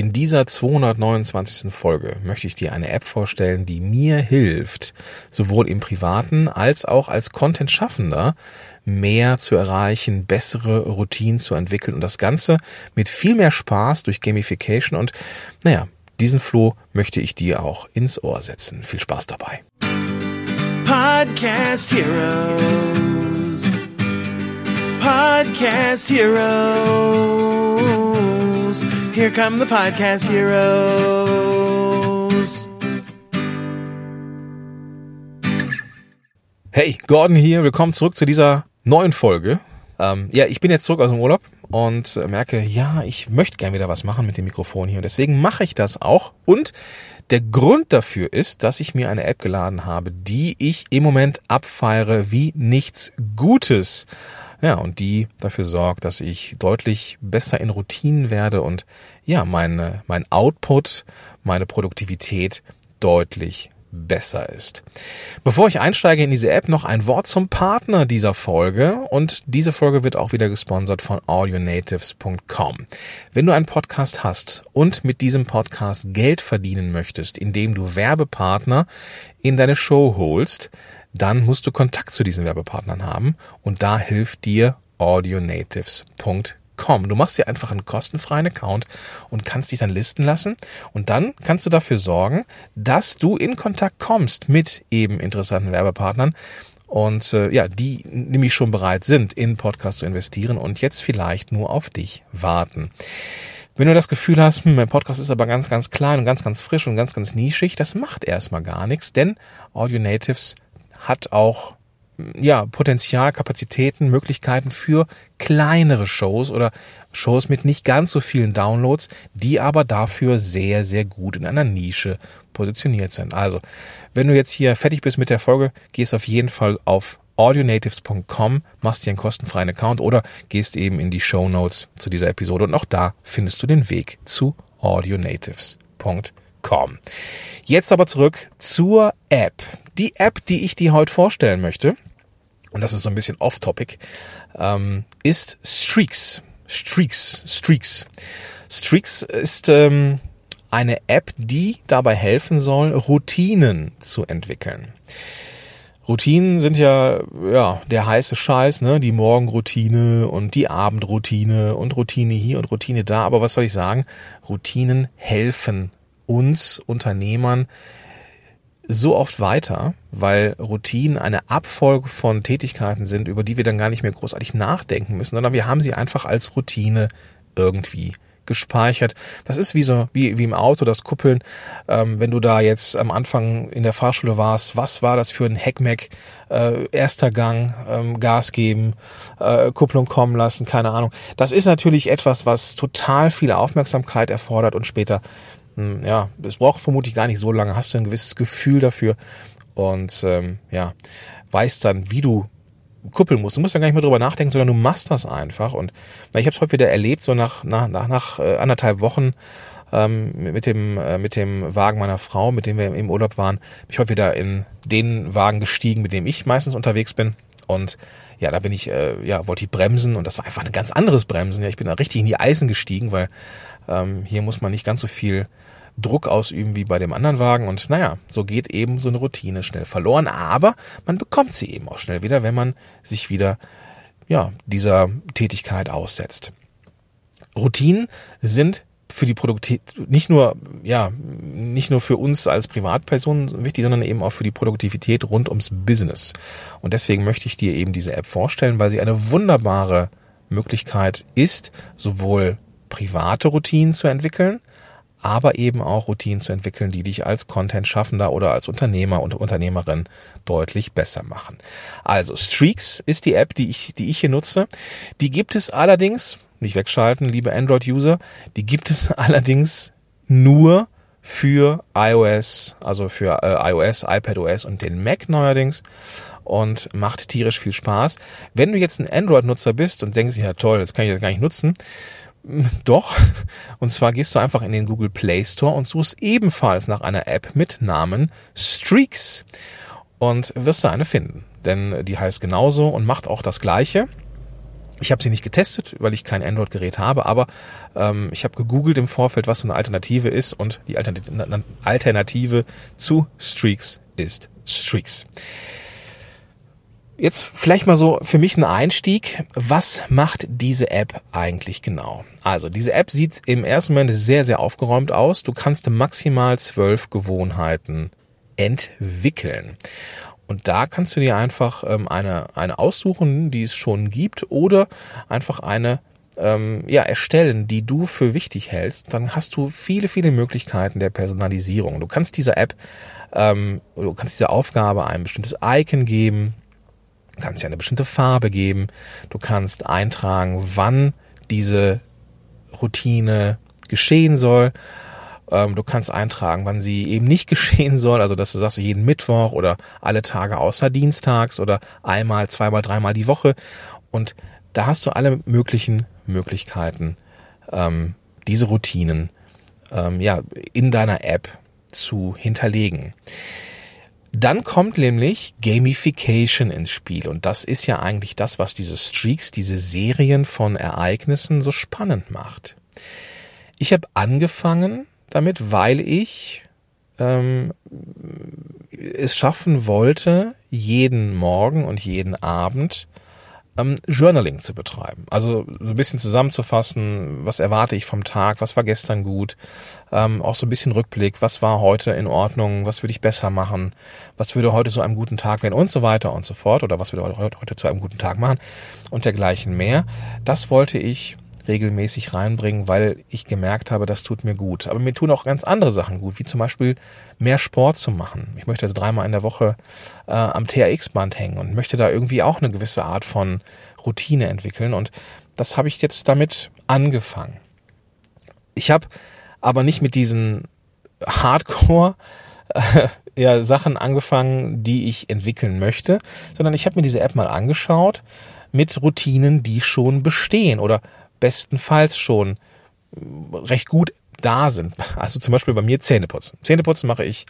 In dieser 229. Folge möchte ich dir eine App vorstellen, die mir hilft, sowohl im privaten als auch als Content-Schaffender mehr zu erreichen, bessere Routinen zu entwickeln und das Ganze mit viel mehr Spaß durch Gamification und naja, diesen Floh möchte ich dir auch ins Ohr setzen. Viel Spaß dabei. Podcast Heroes. Podcast Heroes. Here come the Podcast Heroes. Hey, Gordon hier. Willkommen zurück zu dieser neuen Folge. Ähm, ja, ich bin jetzt zurück aus dem Urlaub und merke, ja, ich möchte gern wieder was machen mit dem Mikrofon hier und deswegen mache ich das auch. Und der Grund dafür ist, dass ich mir eine App geladen habe, die ich im Moment abfeiere wie nichts Gutes. Ja, und die dafür sorgt, dass ich deutlich besser in Routinen werde und ja, meine, mein Output, meine Produktivität deutlich besser ist. Bevor ich einsteige in diese App, noch ein Wort zum Partner dieser Folge und diese Folge wird auch wieder gesponsert von audionatives.com. Wenn du einen Podcast hast und mit diesem Podcast Geld verdienen möchtest, indem du Werbepartner in deine Show holst, dann musst du Kontakt zu diesen Werbepartnern haben und da hilft dir audionatives.com. Du machst dir einfach einen kostenfreien Account und kannst dich dann listen lassen. Und dann kannst du dafür sorgen, dass du in Kontakt kommst mit eben interessanten Werbepartnern und äh, ja, die nämlich schon bereit sind, in Podcast zu investieren und jetzt vielleicht nur auf dich warten. Wenn du das Gefühl hast, hm, mein Podcast ist aber ganz, ganz klein und ganz, ganz frisch und ganz, ganz nischig, das macht erstmal gar nichts, denn Audio Natives hat auch ja, Potenzial, Kapazitäten, Möglichkeiten für kleinere Shows oder Shows mit nicht ganz so vielen Downloads, die aber dafür sehr, sehr gut in einer Nische positioniert sind. Also, wenn du jetzt hier fertig bist mit der Folge, gehst auf jeden Fall auf audionatives.com, machst dir einen kostenfreien Account oder gehst eben in die Show Notes zu dieser Episode und auch da findest du den Weg zu audionatives.com. Jetzt aber zurück zur App. Die App, die ich dir heute vorstellen möchte, und das ist so ein bisschen off-topic, ähm, ist Streaks. Streaks, Streaks. Streaks ist ähm, eine App, die dabei helfen soll, Routinen zu entwickeln. Routinen sind ja, ja, der heiße Scheiß, ne? Die Morgenroutine und die Abendroutine und Routine hier und Routine da. Aber was soll ich sagen? Routinen helfen uns Unternehmern so oft weiter, weil Routinen eine Abfolge von Tätigkeiten sind, über die wir dann gar nicht mehr großartig nachdenken müssen, sondern wir haben sie einfach als Routine irgendwie gespeichert. Das ist wie so wie, wie im Auto das Kuppeln. Ähm, wenn du da jetzt am Anfang in der Fahrschule warst, was war das für ein Heckmeck? Äh, erster Gang, ähm, Gas geben, äh, Kupplung kommen lassen, keine Ahnung. Das ist natürlich etwas, was total viel Aufmerksamkeit erfordert und später ja, es braucht vermutlich gar nicht so lange, hast du ein gewisses Gefühl dafür und ähm, ja, weißt dann, wie du kuppeln musst. Du musst ja gar nicht mehr drüber nachdenken, sondern du machst das einfach. Und ich habe es heute wieder erlebt, so nach, nach, nach, nach äh, anderthalb Wochen ähm, mit, dem, äh, mit dem Wagen meiner Frau, mit dem wir im Urlaub waren, bin ich heute wieder in den Wagen gestiegen, mit dem ich meistens unterwegs bin. Und ja, da bin ich, äh, ja, wollte ich bremsen und das war einfach ein ganz anderes Bremsen. Ja, ich bin da richtig in die Eisen gestiegen, weil ähm, hier muss man nicht ganz so viel Druck ausüben wie bei dem anderen Wagen. Und naja, so geht eben so eine Routine schnell verloren. Aber man bekommt sie eben auch schnell wieder, wenn man sich wieder ja, dieser Tätigkeit aussetzt. Routinen sind für die Produktivität nicht nur ja nicht nur für uns als Privatpersonen wichtig, sondern eben auch für die Produktivität rund ums Business. Und deswegen möchte ich dir eben diese App vorstellen, weil sie eine wunderbare Möglichkeit ist, sowohl private Routinen zu entwickeln, aber eben auch Routinen zu entwickeln, die dich als Content-Schaffender oder als Unternehmer und Unternehmerin deutlich besser machen. Also Streaks ist die App, die ich, die ich hier nutze. Die gibt es allerdings, nicht wegschalten, liebe Android-User, die gibt es allerdings nur für iOS, also für äh, iOS, iPadOS und den Mac neuerdings und macht tierisch viel Spaß. Wenn du jetzt ein Android-Nutzer bist und denkst, ja toll, das kann ich jetzt gar nicht nutzen, doch. Und zwar gehst du einfach in den Google Play Store und suchst ebenfalls nach einer App mit Namen Streaks und wirst da eine finden. Denn die heißt genauso und macht auch das Gleiche. Ich habe sie nicht getestet, weil ich kein Android-Gerät habe, aber ähm, ich habe gegoogelt im Vorfeld, was so eine Alternative ist und die Alternative zu Streaks ist Streaks. Jetzt vielleicht mal so für mich ein Einstieg. Was macht diese App eigentlich genau? Also diese App sieht im ersten Moment sehr, sehr aufgeräumt aus. Du kannst maximal zwölf Gewohnheiten entwickeln. Und da kannst du dir einfach ähm, eine, eine aussuchen, die es schon gibt, oder einfach eine ähm, ja, erstellen, die du für wichtig hältst. Dann hast du viele, viele Möglichkeiten der Personalisierung. Du kannst dieser App, ähm, du kannst dieser Aufgabe ein bestimmtes Icon geben, Du kannst ja eine bestimmte Farbe geben. Du kannst eintragen, wann diese Routine geschehen soll. Ähm, du kannst eintragen, wann sie eben nicht geschehen soll. Also, dass du sagst, jeden Mittwoch oder alle Tage außer Dienstags oder einmal, zweimal, dreimal die Woche. Und da hast du alle möglichen Möglichkeiten, ähm, diese Routinen ähm, ja, in deiner App zu hinterlegen. Dann kommt nämlich Gamification ins Spiel und das ist ja eigentlich das, was diese Streaks, diese Serien von Ereignissen so spannend macht. Ich habe angefangen damit, weil ich ähm, es schaffen wollte, jeden Morgen und jeden Abend ähm, Journaling zu betreiben. Also so ein bisschen zusammenzufassen, was erwarte ich vom Tag, was war gestern gut, ähm, auch so ein bisschen Rückblick, was war heute in Ordnung, was würde ich besser machen, was würde heute so einem guten Tag werden und so weiter und so fort oder was würde heute, heute zu einem guten Tag machen und dergleichen mehr. Das wollte ich regelmäßig reinbringen, weil ich gemerkt habe, das tut mir gut. Aber mir tun auch ganz andere Sachen gut, wie zum Beispiel mehr Sport zu machen. Ich möchte also dreimal in der Woche äh, am TRX-Band hängen und möchte da irgendwie auch eine gewisse Art von Routine entwickeln. Und das habe ich jetzt damit angefangen. Ich habe aber nicht mit diesen Hardcore äh, ja, Sachen angefangen, die ich entwickeln möchte, sondern ich habe mir diese App mal angeschaut mit Routinen, die schon bestehen oder bestenfalls schon recht gut da sind. Also zum Beispiel bei mir Zähneputzen. Zähneputzen mache ich,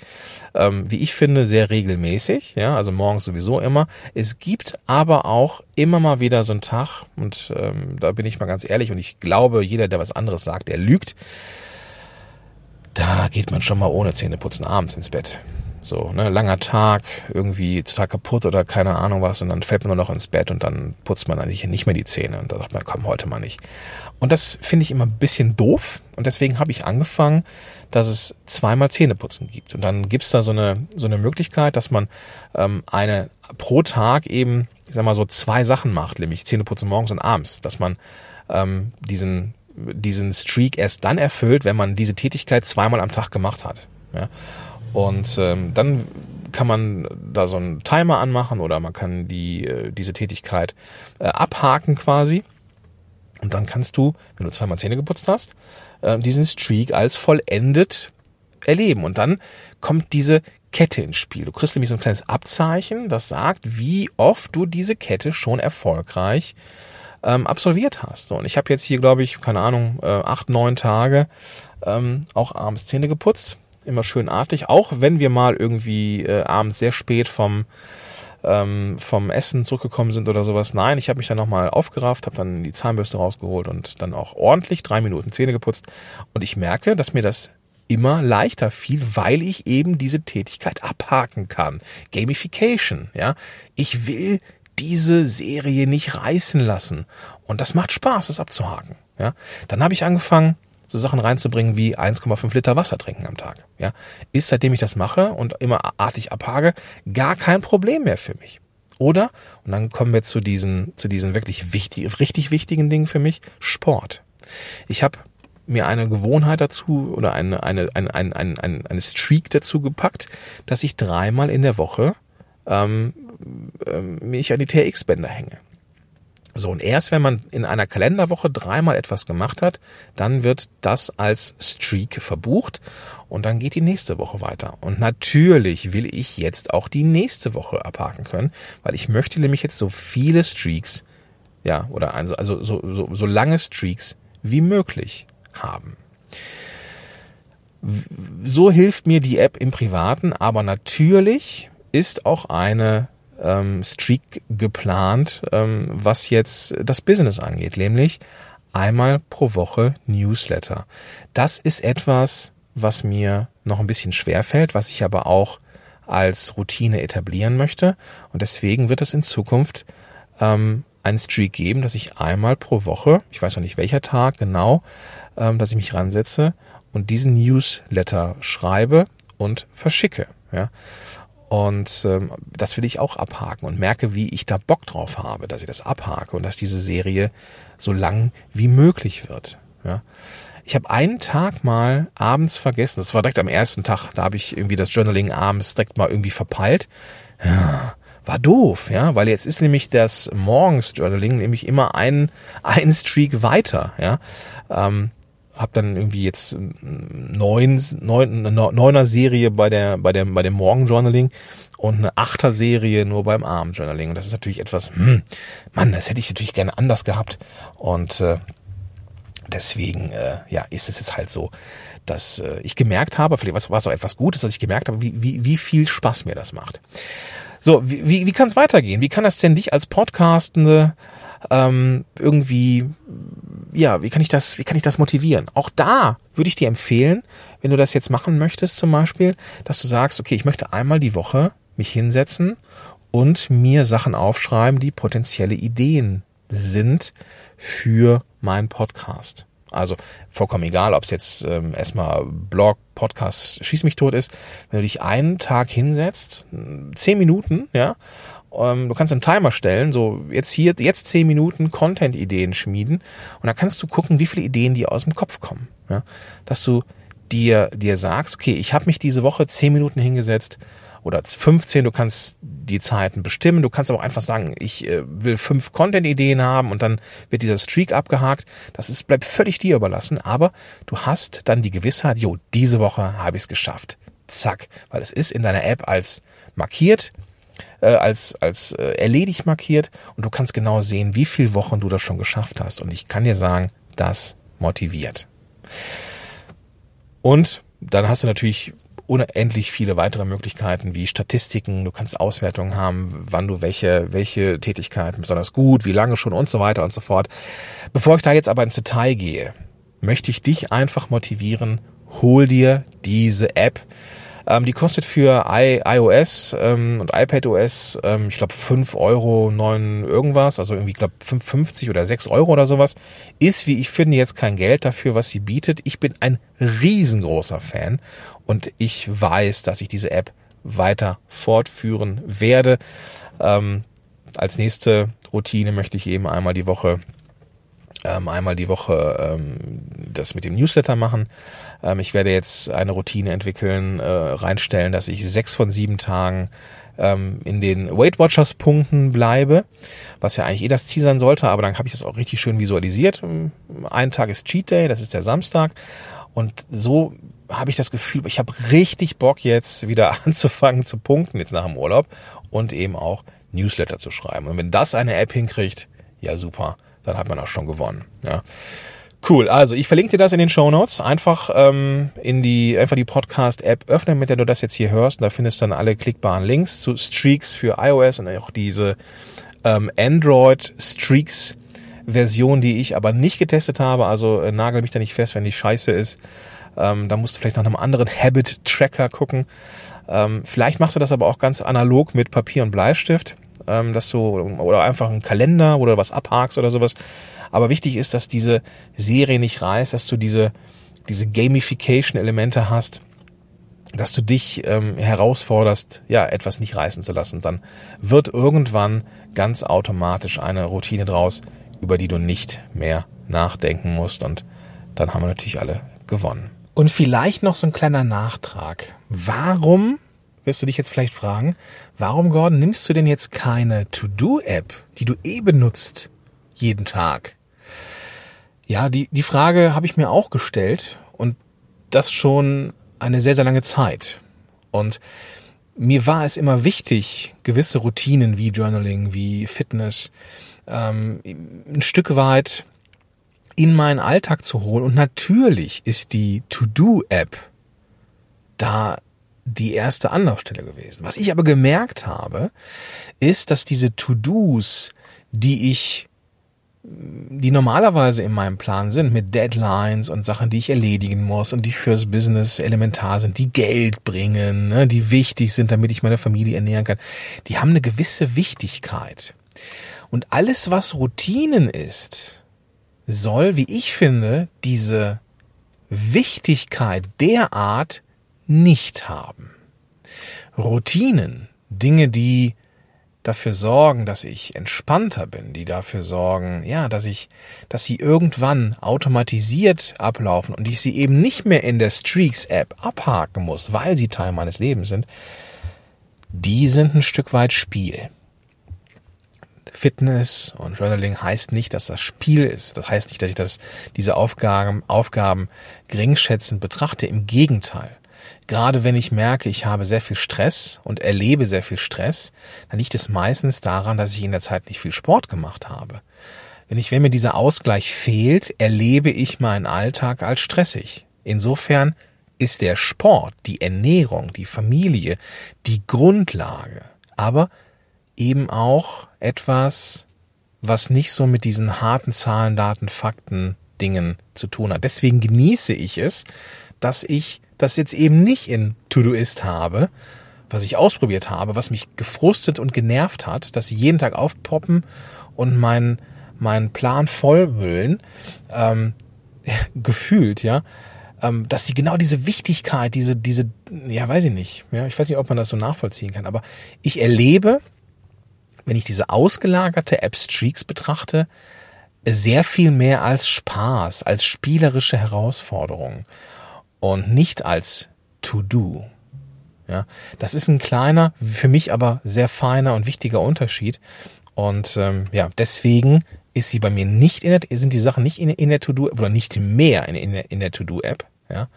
ähm, wie ich finde, sehr regelmäßig. Ja, also morgens sowieso immer. Es gibt aber auch immer mal wieder so einen Tag, und ähm, da bin ich mal ganz ehrlich, und ich glaube, jeder, der was anderes sagt, der lügt. Da geht man schon mal ohne Zähneputzen abends ins Bett. So, ne, langer Tag, irgendwie total kaputt oder keine Ahnung was und dann fällt man nur noch ins Bett und dann putzt man eigentlich nicht mehr die Zähne und da sagt man, komm, heute mal nicht. Und das finde ich immer ein bisschen doof und deswegen habe ich angefangen, dass es zweimal Zähneputzen gibt. Und dann gibt's da so eine, so eine Möglichkeit, dass man ähm, eine pro Tag eben, ich sag mal so, zwei Sachen macht, nämlich Zähneputzen morgens und abends, dass man ähm, diesen diesen Streak erst dann erfüllt, wenn man diese Tätigkeit zweimal am Tag gemacht hat. Ja? Und ähm, dann kann man da so einen Timer anmachen oder man kann die äh, diese Tätigkeit äh, abhaken quasi. Und dann kannst du, wenn du zweimal Zähne geputzt hast, äh, diesen Streak als vollendet erleben. Und dann kommt diese Kette ins Spiel. Du kriegst nämlich so ein kleines Abzeichen, das sagt, wie oft du diese Kette schon erfolgreich ähm, absolviert hast. So, und ich habe jetzt hier, glaube ich, keine Ahnung, äh, acht, neun Tage ähm, auch abends Zähne geputzt immer schön artig, auch wenn wir mal irgendwie äh, abends sehr spät vom ähm, vom Essen zurückgekommen sind oder sowas. Nein, ich habe mich dann nochmal aufgerafft, habe dann die Zahnbürste rausgeholt und dann auch ordentlich drei Minuten Zähne geputzt. Und ich merke, dass mir das immer leichter fiel, weil ich eben diese Tätigkeit abhaken kann. Gamification, ja. Ich will diese Serie nicht reißen lassen. Und das macht Spaß, das abzuhaken. Ja. Dann habe ich angefangen, so Sachen reinzubringen wie 1,5 Liter Wasser trinken am Tag. Ja, ist seitdem ich das mache und immer artig abhage, gar kein Problem mehr für mich. Oder, und dann kommen wir zu diesen, zu diesen wirklich wichtig, richtig wichtigen Dingen für mich, Sport. Ich habe mir eine Gewohnheit dazu oder eine, eine, eine, eine, eine, eine Streak dazu gepackt, dass ich dreimal in der Woche ähm, ähm, mich an die TRX-Bänder hänge. So, und erst wenn man in einer Kalenderwoche dreimal etwas gemacht hat, dann wird das als Streak verbucht und dann geht die nächste Woche weiter. Und natürlich will ich jetzt auch die nächste Woche abhaken können, weil ich möchte nämlich jetzt so viele Streaks, ja, oder also, also so, so, so lange Streaks wie möglich haben. So hilft mir die App im Privaten, aber natürlich ist auch eine ähm, Streak geplant, ähm, was jetzt das Business angeht, nämlich einmal pro Woche Newsletter. Das ist etwas, was mir noch ein bisschen schwer fällt, was ich aber auch als Routine etablieren möchte. Und deswegen wird es in Zukunft ähm, einen Streak geben, dass ich einmal pro Woche, ich weiß noch nicht welcher Tag genau, ähm, dass ich mich ransetze und diesen Newsletter schreibe und verschicke. Ja. Und ähm, das will ich auch abhaken und merke, wie ich da Bock drauf habe, dass ich das abhake und dass diese Serie so lang wie möglich wird. Ja. Ich habe einen Tag mal abends vergessen, das war direkt am ersten Tag, da habe ich irgendwie das Journaling abends direkt mal irgendwie verpeilt. Ja, war doof, ja, weil jetzt ist nämlich das Morgens Journaling nämlich immer ein, ein Streak weiter, ja. Ähm, habe dann irgendwie jetzt neun, neun, neuner Serie bei der bei der bei dem Morgenjournaling und eine achter Serie nur beim Abendjournaling und das ist natürlich etwas, hm, Mann, das hätte ich natürlich gerne anders gehabt und äh, deswegen äh, ja ist es jetzt halt so, dass äh, ich gemerkt habe, vielleicht war so etwas Gutes, dass ich gemerkt habe, wie, wie, wie viel Spaß mir das macht. So, wie, wie, wie kann es weitergehen? Wie kann das denn dich als Podcastende ähm, irgendwie, ja, wie kann ich das, wie kann ich das motivieren? Auch da würde ich dir empfehlen, wenn du das jetzt machen möchtest zum Beispiel, dass du sagst, okay, ich möchte einmal die Woche mich hinsetzen und mir Sachen aufschreiben, die potenzielle Ideen sind für meinen Podcast. Also vollkommen egal, ob es jetzt ähm, erstmal Blog, Podcast, Schieß mich tot ist. Wenn du dich einen Tag hinsetzt, zehn Minuten, ja, ähm, du kannst einen Timer stellen, so jetzt hier, jetzt zehn Minuten Content-Ideen schmieden und dann kannst du gucken, wie viele Ideen dir aus dem Kopf kommen. Ja? Dass du dir, dir sagst, okay, ich habe mich diese Woche zehn Minuten hingesetzt oder 15, du kannst die Zeiten bestimmen, du kannst aber auch einfach sagen, ich äh, will fünf Content-Ideen haben und dann wird dieser Streak abgehakt. Das ist, bleibt völlig dir überlassen, aber du hast dann die Gewissheit, jo, diese Woche habe ich es geschafft. Zack, weil es ist in deiner App als markiert, äh, als, als äh, erledigt markiert und du kannst genau sehen, wie viele Wochen du das schon geschafft hast. Und ich kann dir sagen, das motiviert. Und dann hast du natürlich unendlich viele weitere Möglichkeiten wie Statistiken, du kannst Auswertungen haben, wann du welche, welche Tätigkeiten besonders gut, wie lange schon und so weiter und so fort. Bevor ich da jetzt aber ins Detail gehe, möchte ich dich einfach motivieren, hol dir diese App. Ähm, die kostet für I, iOS ähm, und iPadOS, ähm, ich glaube, 5 Euro 9 irgendwas, also irgendwie, ich glaube, 5,50 oder 6 Euro oder sowas. Ist, wie ich finde, jetzt kein Geld dafür, was sie bietet. Ich bin ein riesengroßer Fan und ich weiß, dass ich diese App weiter fortführen werde. Ähm, als nächste Routine möchte ich eben einmal die Woche ähm, einmal die Woche ähm, das mit dem Newsletter machen. Ähm, ich werde jetzt eine Routine entwickeln, äh, reinstellen, dass ich sechs von sieben Tagen ähm, in den Weight Watchers Punkten bleibe, was ja eigentlich eh das Ziel sein sollte, aber dann habe ich das auch richtig schön visualisiert. Ein Tag ist Cheat Day, das ist der Samstag und so habe ich das Gefühl, ich habe richtig Bock jetzt wieder anzufangen zu punkten jetzt nach dem Urlaub und eben auch Newsletter zu schreiben. Und wenn das eine App hinkriegt, ja super dann hat man auch schon gewonnen. Ja. Cool, also ich verlinke dir das in den Show Notes. Einfach ähm, in die einfach die Podcast-App öffnen, mit der du das jetzt hier hörst. Und da findest du dann alle klickbaren Links zu Streaks für iOS und auch diese ähm, Android Streaks Version, die ich aber nicht getestet habe. Also äh, nagel mich da nicht fest, wenn die scheiße ist. Ähm, da musst du vielleicht nach einem anderen Habit Tracker gucken. Ähm, vielleicht machst du das aber auch ganz analog mit Papier und Bleistift ähm, dass du oder einfach einen Kalender oder was abhakst oder sowas. Aber wichtig ist, dass diese Serie nicht reißt, dass du diese diese Gamification-Elemente hast, dass du dich ähm, herausforderst, ja, etwas nicht reißen zu lassen. Dann wird irgendwann ganz automatisch eine Routine draus, über die du nicht mehr nachdenken musst. Und dann haben wir natürlich alle gewonnen. Und vielleicht noch so ein kleiner Nachtrag. Warum wirst du dich jetzt vielleicht fragen, warum, Gordon, nimmst du denn jetzt keine To-Do-App, die du eh benutzt, jeden Tag? Ja, die, die Frage habe ich mir auch gestellt und das schon eine sehr, sehr lange Zeit. Und mir war es immer wichtig, gewisse Routinen wie Journaling, wie Fitness, ähm, ein Stück weit in meinen Alltag zu holen. Und natürlich ist die To-Do-App da die erste Anlaufstelle gewesen. Was ich aber gemerkt habe, ist, dass diese To-Dos, die ich die normalerweise in meinem Plan sind, mit Deadlines und Sachen, die ich erledigen muss und die fürs Business elementar sind, die Geld bringen, ne, die wichtig sind, damit ich meine Familie ernähren kann, die haben eine gewisse Wichtigkeit. Und alles, was Routinen ist, soll, wie ich finde, diese Wichtigkeit derart nicht haben. Routinen, Dinge, die dafür sorgen, dass ich entspannter bin, die dafür sorgen, ja, dass ich, dass sie irgendwann automatisiert ablaufen und ich sie eben nicht mehr in der Streaks App abhaken muss, weil sie Teil meines Lebens sind, die sind ein Stück weit Spiel. Fitness und Journaling heißt nicht, dass das Spiel ist. Das heißt nicht, dass ich das, diese Aufgaben, Aufgaben geringschätzend betrachte. Im Gegenteil. Gerade wenn ich merke, ich habe sehr viel Stress und erlebe sehr viel Stress, dann liegt es meistens daran, dass ich in der Zeit nicht viel Sport gemacht habe. Wenn ich, wenn mir dieser Ausgleich fehlt, erlebe ich meinen Alltag als stressig. Insofern ist der Sport, die Ernährung, die Familie die Grundlage, aber eben auch etwas, was nicht so mit diesen harten Zahlen, Daten, Fakten, Dingen zu tun hat. Deswegen genieße ich es, dass ich das jetzt eben nicht in To-Do-Ist habe, was ich ausprobiert habe, was mich gefrustet und genervt hat, dass sie jeden Tag aufpoppen und meinen mein Plan vollwüllen, ähm, gefühlt, ja, ähm, dass sie genau diese Wichtigkeit, diese, diese, ja, weiß ich nicht, ja, ich weiß nicht, ob man das so nachvollziehen kann, aber ich erlebe, wenn ich diese ausgelagerte App Streaks betrachte, sehr viel mehr als Spaß, als spielerische Herausforderung und nicht als To-Do. Ja, das ist ein kleiner, für mich aber sehr feiner und wichtiger Unterschied. Und ähm, ja, deswegen ist sie bei mir nicht in der, sind die Sachen nicht in, in der To-Do oder nicht mehr in, in der, in der To-Do-App, ja,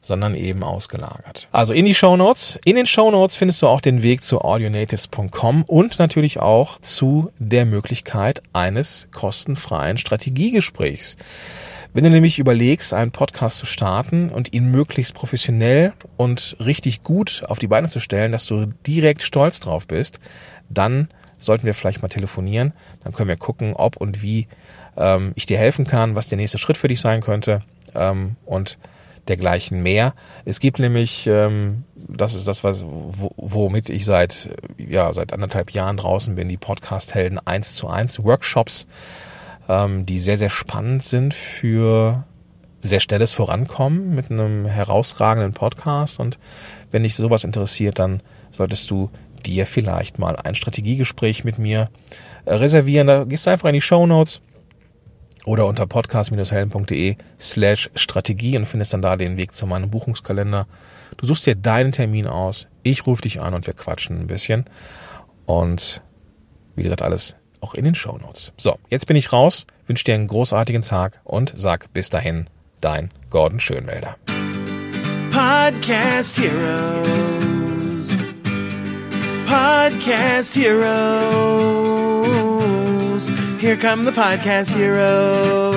sondern eben ausgelagert. Also in die Show Notes. In den Show Notes findest du auch den Weg zu audionatives.com und natürlich auch zu der Möglichkeit eines kostenfreien Strategiegesprächs. Wenn du nämlich überlegst, einen Podcast zu starten und ihn möglichst professionell und richtig gut auf die Beine zu stellen, dass du direkt stolz drauf bist, dann sollten wir vielleicht mal telefonieren. Dann können wir gucken, ob und wie ähm, ich dir helfen kann, was der nächste Schritt für dich sein könnte ähm, und dergleichen mehr. Es gibt nämlich, ähm, das ist das, was, womit ich seit, ja, seit anderthalb Jahren draußen bin, die Podcast-Helden 1 zu 1 Workshops ähm, die sehr, sehr spannend sind für sehr schnelles Vorankommen mit einem herausragenden Podcast. Und wenn dich sowas interessiert, dann solltest du dir vielleicht mal ein Strategiegespräch mit mir äh, reservieren. Da gehst du einfach in die Show Notes oder unter podcast-helden.de slash Strategie und findest dann da den Weg zu meinem Buchungskalender. Du suchst dir deinen Termin aus, ich rufe dich an und wir quatschen ein bisschen. Und wie gesagt, alles auch in den Show Notes. So, jetzt bin ich raus, wünsche dir einen großartigen Tag und sag bis dahin, dein Gordon Schönwälder. Podcast Heroes. Podcast Heroes. Here come the Podcast Heroes.